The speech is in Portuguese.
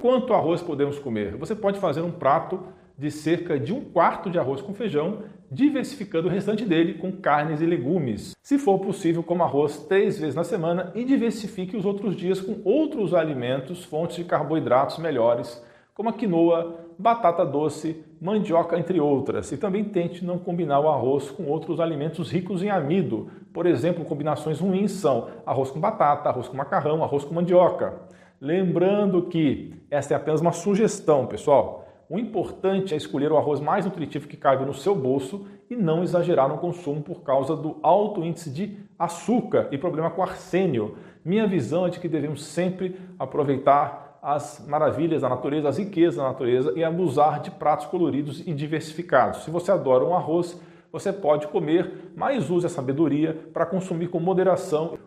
Quanto arroz podemos comer? Você pode fazer um prato de cerca de um quarto de arroz com feijão, diversificando o restante dele com carnes e legumes. Se for possível, coma arroz três vezes na semana e diversifique os outros dias com outros alimentos, fontes de carboidratos melhores, como a quinoa, batata doce, mandioca, entre outras. E também tente não combinar o arroz com outros alimentos ricos em amido. Por exemplo, combinações ruins são arroz com batata, arroz com macarrão, arroz com mandioca. Lembrando que esta é apenas uma sugestão, pessoal. O importante é escolher o arroz mais nutritivo que caiba no seu bolso e não exagerar no consumo por causa do alto índice de açúcar e problema com arsênio. Minha visão é de que devemos sempre aproveitar as maravilhas da natureza, as riquezas da natureza e abusar de pratos coloridos e diversificados. Se você adora um arroz, você pode comer, mas use a sabedoria para consumir com moderação